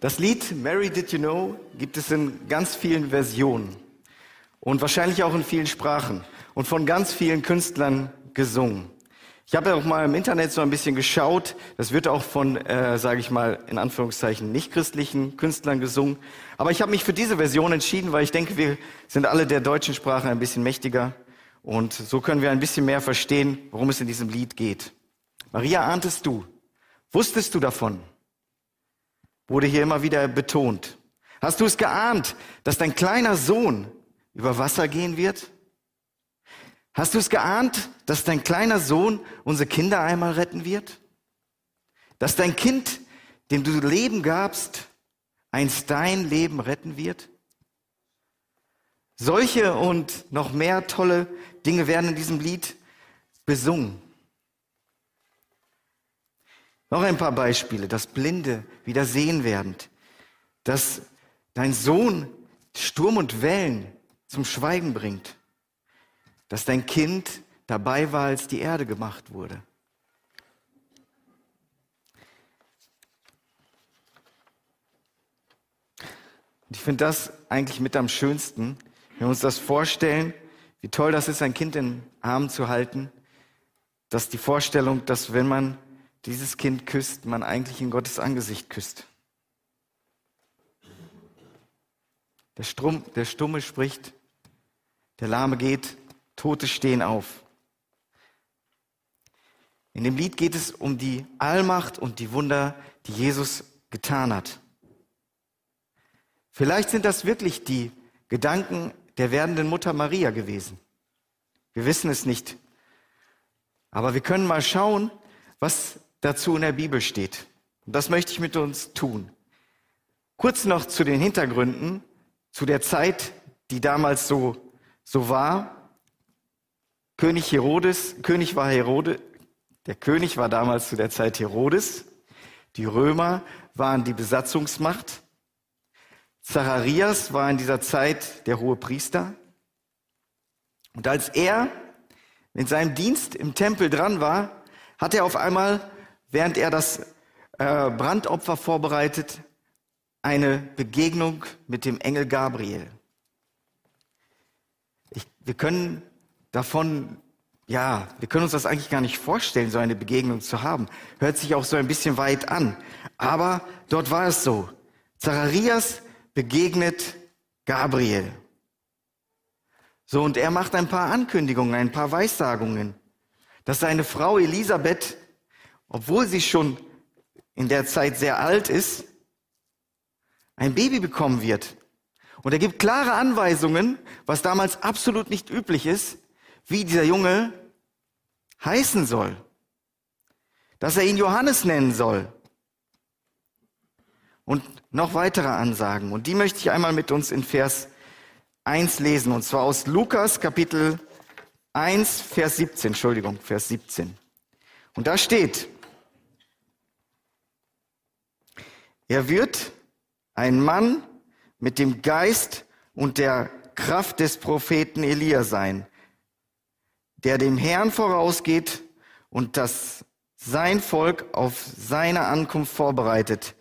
Das Lied Mary Did You Know gibt es in ganz vielen Versionen und wahrscheinlich auch in vielen Sprachen und von ganz vielen Künstlern gesungen. Ich habe ja auch mal im Internet so ein bisschen geschaut. Das wird auch von, äh, sage ich mal, in Anführungszeichen nichtchristlichen Künstlern gesungen. Aber ich habe mich für diese Version entschieden, weil ich denke, wir sind alle der deutschen Sprache ein bisschen mächtiger. Und so können wir ein bisschen mehr verstehen, worum es in diesem Lied geht. Maria, ahntest du? Wusstest du davon? Wurde hier immer wieder betont. Hast du es geahnt, dass dein kleiner Sohn über Wasser gehen wird? Hast du es geahnt, dass dein kleiner Sohn unsere Kinder einmal retten wird? Dass dein Kind, dem du Leben gabst, einst dein Leben retten wird? Solche und noch mehr tolle Dinge werden in diesem Lied besungen. Noch ein paar Beispiele, dass Blinde wieder sehen werden, dass dein Sohn Sturm und Wellen zum Schweigen bringt, dass dein Kind dabei war, als die Erde gemacht wurde. Und ich finde das eigentlich mit am schönsten, wenn wir uns das vorstellen, wie toll das ist, ein Kind in den Armen zu halten, dass die Vorstellung, dass wenn man dieses Kind küsst, man eigentlich in Gottes Angesicht küsst. Der, Strum, der Stumme spricht, der Lahme geht, Tote stehen auf. In dem Lied geht es um die Allmacht und die Wunder, die Jesus getan hat. Vielleicht sind das wirklich die Gedanken der werdenden Mutter Maria gewesen. Wir wissen es nicht. Aber wir können mal schauen, was dazu in der Bibel steht. Und das möchte ich mit uns tun. Kurz noch zu den Hintergründen, zu der Zeit, die damals so, so war. König Herodes, König war Herode, der König war damals zu der Zeit Herodes. Die Römer waren die Besatzungsmacht. Zacharias war in dieser Zeit der hohe Priester. Und als er in seinem Dienst im Tempel dran war, hat er auf einmal während er das äh, Brandopfer vorbereitet, eine Begegnung mit dem Engel Gabriel. Ich, wir können davon, ja, wir können uns das eigentlich gar nicht vorstellen, so eine Begegnung zu haben. Hört sich auch so ein bisschen weit an. Aber dort war es so. Zacharias begegnet Gabriel. So, und er macht ein paar Ankündigungen, ein paar Weissagungen, dass seine Frau Elisabeth obwohl sie schon in der Zeit sehr alt ist, ein Baby bekommen wird. Und er gibt klare Anweisungen, was damals absolut nicht üblich ist, wie dieser Junge heißen soll. Dass er ihn Johannes nennen soll. Und noch weitere Ansagen. Und die möchte ich einmal mit uns in Vers 1 lesen. Und zwar aus Lukas Kapitel 1, Vers 17. Entschuldigung, Vers 17. Und da steht, Er wird ein Mann mit dem Geist und der Kraft des Propheten Elia sein, der dem Herrn vorausgeht und das sein Volk auf seine Ankunft vorbereitet.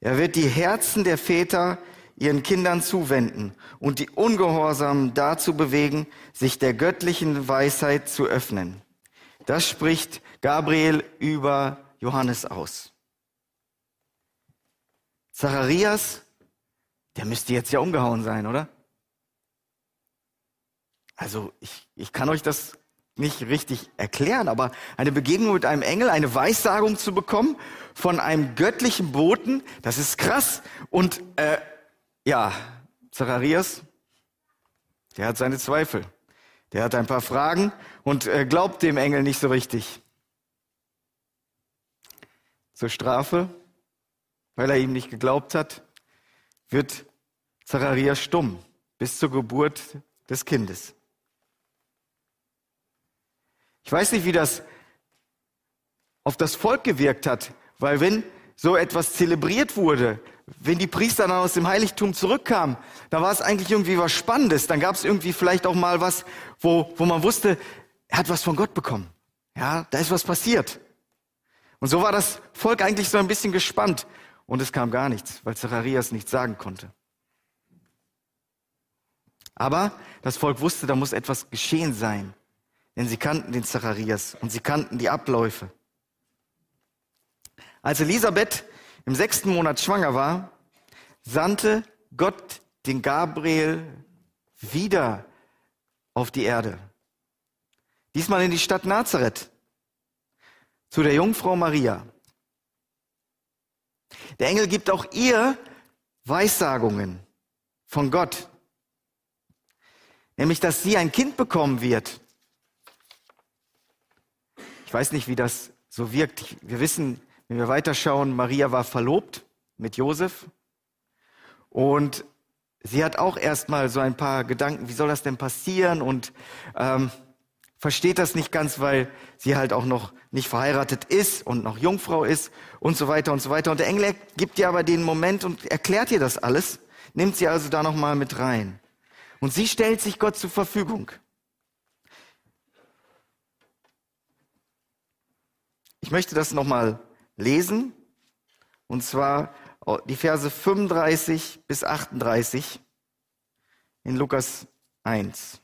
Er wird die Herzen der Väter ihren Kindern zuwenden und die Ungehorsamen dazu bewegen, sich der göttlichen Weisheit zu öffnen. Das spricht Gabriel über Johannes aus. Zacharias, der müsste jetzt ja umgehauen sein, oder? Also ich, ich kann euch das nicht richtig erklären, aber eine Begegnung mit einem Engel, eine Weissagung zu bekommen von einem göttlichen Boten, das ist krass. Und äh, ja, Zacharias, der hat seine Zweifel. Der hat ein paar Fragen und äh, glaubt dem Engel nicht so richtig. Zur Strafe weil er ihm nicht geglaubt hat, wird Zacharias stumm bis zur Geburt des Kindes. Ich weiß nicht, wie das auf das Volk gewirkt hat, weil wenn so etwas zelebriert wurde, wenn die Priester dann aus dem Heiligtum zurückkamen, da war es eigentlich irgendwie was Spannendes. Dann gab es irgendwie vielleicht auch mal was, wo, wo man wusste, er hat was von Gott bekommen. Ja, da ist was passiert. Und so war das Volk eigentlich so ein bisschen gespannt. Und es kam gar nichts, weil Zacharias nichts sagen konnte. Aber das Volk wusste, da muss etwas geschehen sein, denn sie kannten den Zacharias und sie kannten die Abläufe. Als Elisabeth im sechsten Monat schwanger war, sandte Gott den Gabriel wieder auf die Erde. Diesmal in die Stadt Nazareth zu der Jungfrau Maria. Der Engel gibt auch ihr Weissagungen von Gott, nämlich dass sie ein Kind bekommen wird. Ich weiß nicht, wie das so wirkt. Wir wissen, wenn wir weiterschauen, Maria war verlobt mit Josef und sie hat auch erstmal so ein paar Gedanken, wie soll das denn passieren und ähm, versteht das nicht ganz, weil sie halt auch noch nicht verheiratet ist und noch Jungfrau ist und so weiter und so weiter. Und der Engel gibt ihr aber den Moment und erklärt ihr das alles, nimmt sie also da nochmal mit rein. Und sie stellt sich Gott zur Verfügung. Ich möchte das nochmal lesen, und zwar die Verse 35 bis 38 in Lukas 1.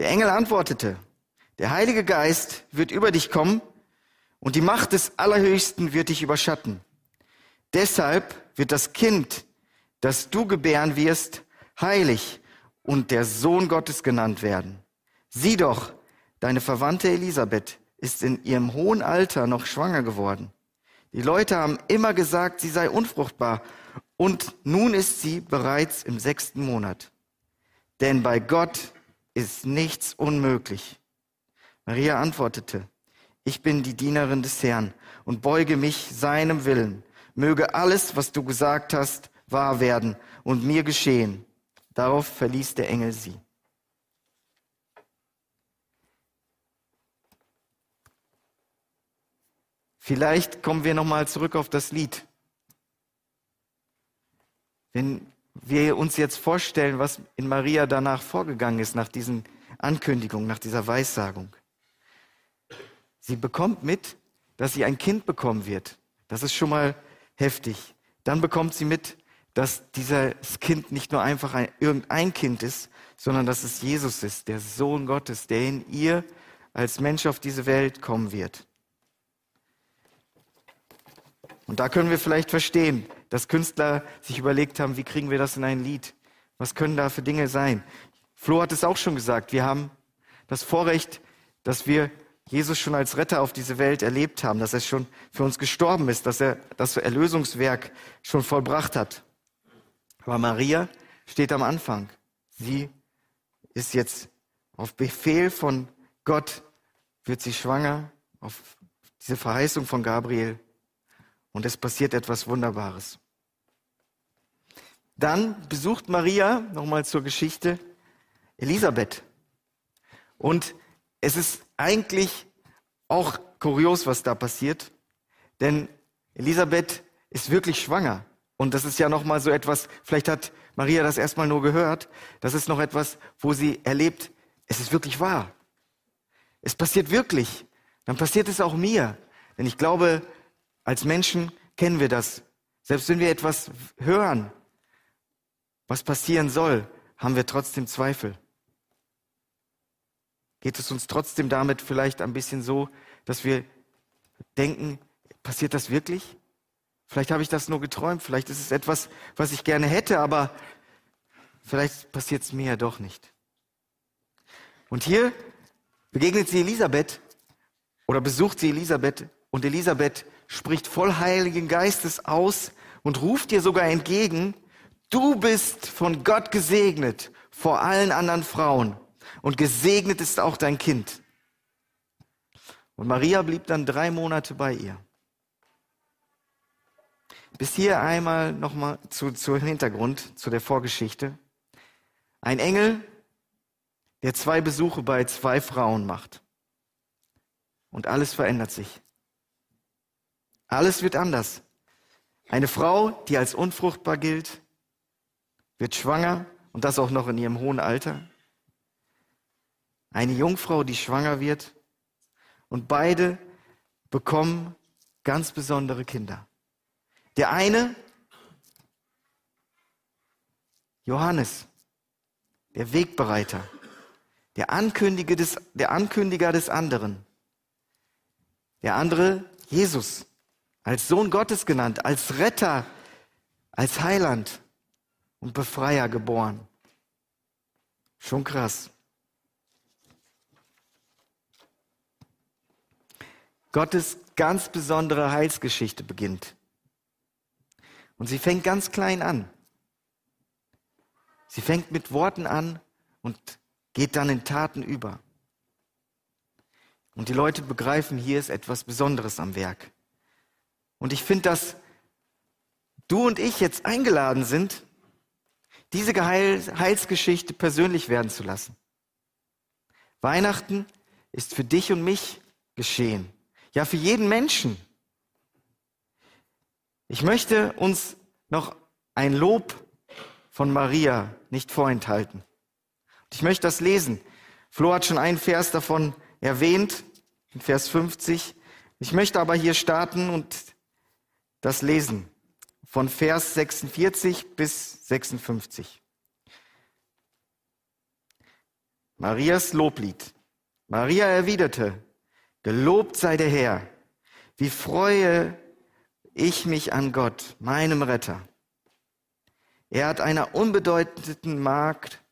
Der Engel antwortete, der Heilige Geist wird über dich kommen und die Macht des Allerhöchsten wird dich überschatten. Deshalb wird das Kind, das du gebären wirst, heilig und der Sohn Gottes genannt werden. Sieh doch, deine Verwandte Elisabeth ist in ihrem hohen Alter noch schwanger geworden. Die Leute haben immer gesagt, sie sei unfruchtbar und nun ist sie bereits im sechsten Monat. Denn bei Gott ist nichts unmöglich. Maria antwortete, ich bin die Dienerin des Herrn und beuge mich seinem Willen. Möge alles, was du gesagt hast, wahr werden und mir geschehen. Darauf verließ der Engel sie. Vielleicht kommen wir nochmal zurück auf das Lied. Wenn wir uns jetzt vorstellen, was in Maria danach vorgegangen ist, nach diesen Ankündigungen, nach dieser Weissagung. Sie bekommt mit, dass sie ein Kind bekommen wird. Das ist schon mal heftig. Dann bekommt sie mit, dass dieses Kind nicht nur einfach ein, irgendein Kind ist, sondern dass es Jesus ist, der Sohn Gottes, der in ihr als Mensch auf diese Welt kommen wird. Und da können wir vielleicht verstehen, dass Künstler sich überlegt haben, wie kriegen wir das in ein Lied? Was können da für Dinge sein? Flo hat es auch schon gesagt. Wir haben das Vorrecht, dass wir Jesus schon als Retter auf diese Welt erlebt haben, dass er schon für uns gestorben ist, dass er das Erlösungswerk schon vollbracht hat. Aber Maria steht am Anfang. Sie ist jetzt auf Befehl von Gott, wird sie schwanger, auf diese Verheißung von Gabriel. Und es passiert etwas Wunderbares. Dann besucht Maria, nochmal zur Geschichte, Elisabeth. Und es ist eigentlich auch kurios, was da passiert, denn Elisabeth ist wirklich schwanger. Und das ist ja nochmal so etwas, vielleicht hat Maria das erstmal nur gehört, das ist noch etwas, wo sie erlebt, es ist wirklich wahr. Es passiert wirklich. Dann passiert es auch mir. Denn ich glaube, als Menschen kennen wir das. Selbst wenn wir etwas hören, was passieren soll, haben wir trotzdem Zweifel. Geht es uns trotzdem damit vielleicht ein bisschen so, dass wir denken, passiert das wirklich? Vielleicht habe ich das nur geträumt, vielleicht ist es etwas, was ich gerne hätte, aber vielleicht passiert es mir ja doch nicht. Und hier begegnet sie Elisabeth oder besucht sie Elisabeth und Elisabeth spricht voll Heiligen Geistes aus und ruft ihr sogar entgegen, du bist von Gott gesegnet vor allen anderen Frauen und gesegnet ist auch dein Kind. Und Maria blieb dann drei Monate bei ihr. Bis hier einmal nochmal zu, zu Hintergrund, zu der Vorgeschichte. Ein Engel, der zwei Besuche bei zwei Frauen macht. Und alles verändert sich. Alles wird anders. Eine Frau, die als unfruchtbar gilt, wird schwanger und das auch noch in ihrem hohen Alter. Eine Jungfrau, die schwanger wird und beide bekommen ganz besondere Kinder. Der eine, Johannes, der Wegbereiter, der Ankündiger des, der Ankündiger des anderen. Der andere, Jesus, als Sohn Gottes genannt, als Retter, als Heiland und Befreier geboren. Schon krass. Gottes ganz besondere Heilsgeschichte beginnt. Und sie fängt ganz klein an. Sie fängt mit Worten an und geht dann in Taten über. Und die Leute begreifen, hier ist etwas Besonderes am Werk. Und ich finde, dass du und ich jetzt eingeladen sind, diese Heilsgeschichte persönlich werden zu lassen. Weihnachten ist für dich und mich geschehen. Ja, für jeden Menschen. Ich möchte uns noch ein Lob von Maria nicht vorenthalten. Ich möchte das lesen. Flo hat schon einen Vers davon erwähnt, Vers 50. Ich möchte aber hier starten und das lesen. Von Vers 46 bis 56. Marias Loblied. Maria erwiderte, Gelobt sei der Herr. Wie freue ich mich an Gott, meinem Retter. Er hat einer unbedeutenden Magd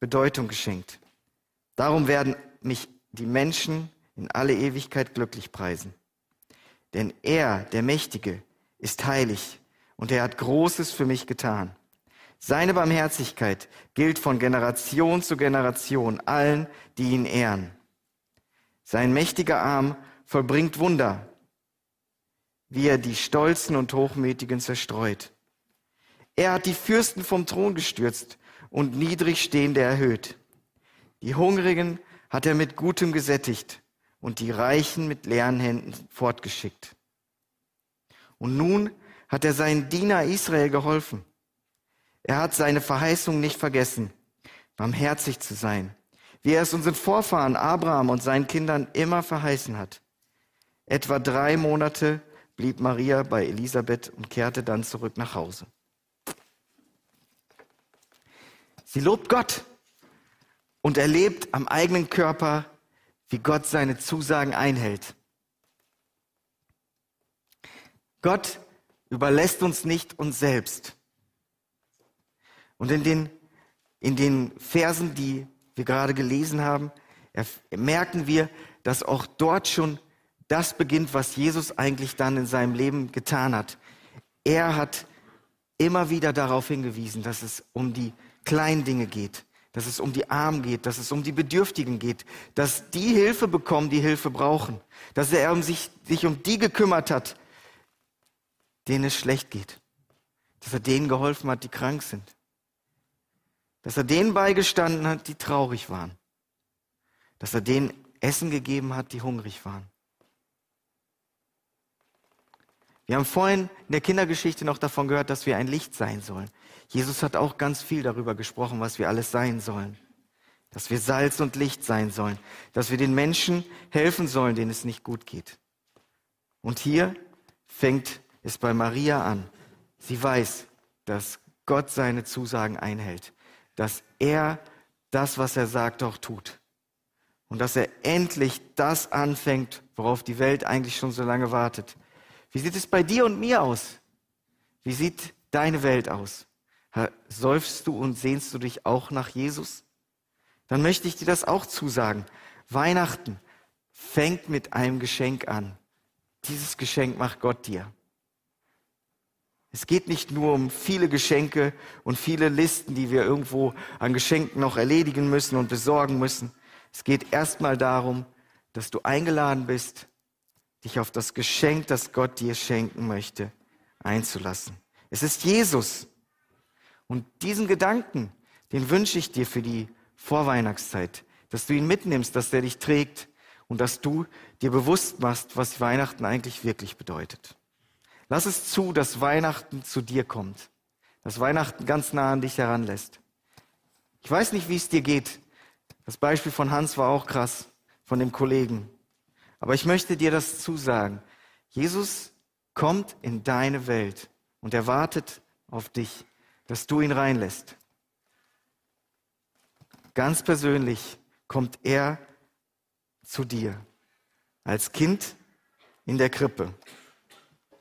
Bedeutung geschenkt. Darum werden mich die Menschen in alle Ewigkeit glücklich preisen. Denn er, der Mächtige, ist heilig und er hat Großes für mich getan. Seine Barmherzigkeit gilt von Generation zu Generation allen, die ihn ehren. Sein mächtiger Arm vollbringt Wunder, wie er die Stolzen und Hochmütigen zerstreut. Er hat die Fürsten vom Thron gestürzt und Niedrigstehende erhöht. Die Hungrigen hat er mit Gutem gesättigt und die Reichen mit leeren Händen fortgeschickt. Und nun hat er seinen Diener Israel geholfen. Er hat seine Verheißung nicht vergessen, barmherzig zu sein, wie er es unseren Vorfahren Abraham und seinen Kindern immer verheißen hat. Etwa drei Monate blieb Maria bei Elisabeth und kehrte dann zurück nach Hause. Sie lobt Gott und erlebt am eigenen Körper, wie Gott seine Zusagen einhält. Gott überlässt uns nicht uns selbst. Und in den, in den Versen, die wir gerade gelesen haben, merken wir, dass auch dort schon das beginnt, was Jesus eigentlich dann in seinem Leben getan hat. Er hat immer wieder darauf hingewiesen, dass es um die kleinen Dinge geht, dass es um die Armen geht, dass es um die Bedürftigen geht, dass die Hilfe bekommen, die Hilfe brauchen, dass er um sich, sich um die gekümmert hat, denen es schlecht geht, dass er denen geholfen hat, die krank sind, dass er denen beigestanden hat, die traurig waren, dass er denen Essen gegeben hat, die hungrig waren. Wir haben vorhin in der Kindergeschichte noch davon gehört, dass wir ein Licht sein sollen. Jesus hat auch ganz viel darüber gesprochen, was wir alles sein sollen. Dass wir Salz und Licht sein sollen. Dass wir den Menschen helfen sollen, denen es nicht gut geht. Und hier fängt es bei Maria an. Sie weiß, dass Gott seine Zusagen einhält. Dass er das, was er sagt, auch tut. Und dass er endlich das anfängt, worauf die Welt eigentlich schon so lange wartet. Wie sieht es bei dir und mir aus? Wie sieht deine Welt aus? Seufst du und sehnst du dich auch nach Jesus? Dann möchte ich dir das auch zusagen. Weihnachten fängt mit einem Geschenk an. Dieses Geschenk macht Gott dir. Es geht nicht nur um viele Geschenke und viele Listen, die wir irgendwo an Geschenken noch erledigen müssen und besorgen müssen. Es geht erstmal darum, dass du eingeladen bist, dich auf das Geschenk, das Gott dir schenken möchte, einzulassen. Es ist Jesus. Und diesen Gedanken, den wünsche ich dir für die Vorweihnachtszeit, dass du ihn mitnimmst, dass der dich trägt und dass du dir bewusst machst, was Weihnachten eigentlich wirklich bedeutet. Lass es zu, dass Weihnachten zu dir kommt, dass Weihnachten ganz nah an dich heranlässt. Ich weiß nicht, wie es dir geht. Das Beispiel von Hans war auch krass, von dem Kollegen. Aber ich möchte dir das zusagen. Jesus kommt in deine Welt und er wartet auf dich, dass du ihn reinlässt. Ganz persönlich kommt er zu dir als Kind in der Krippe.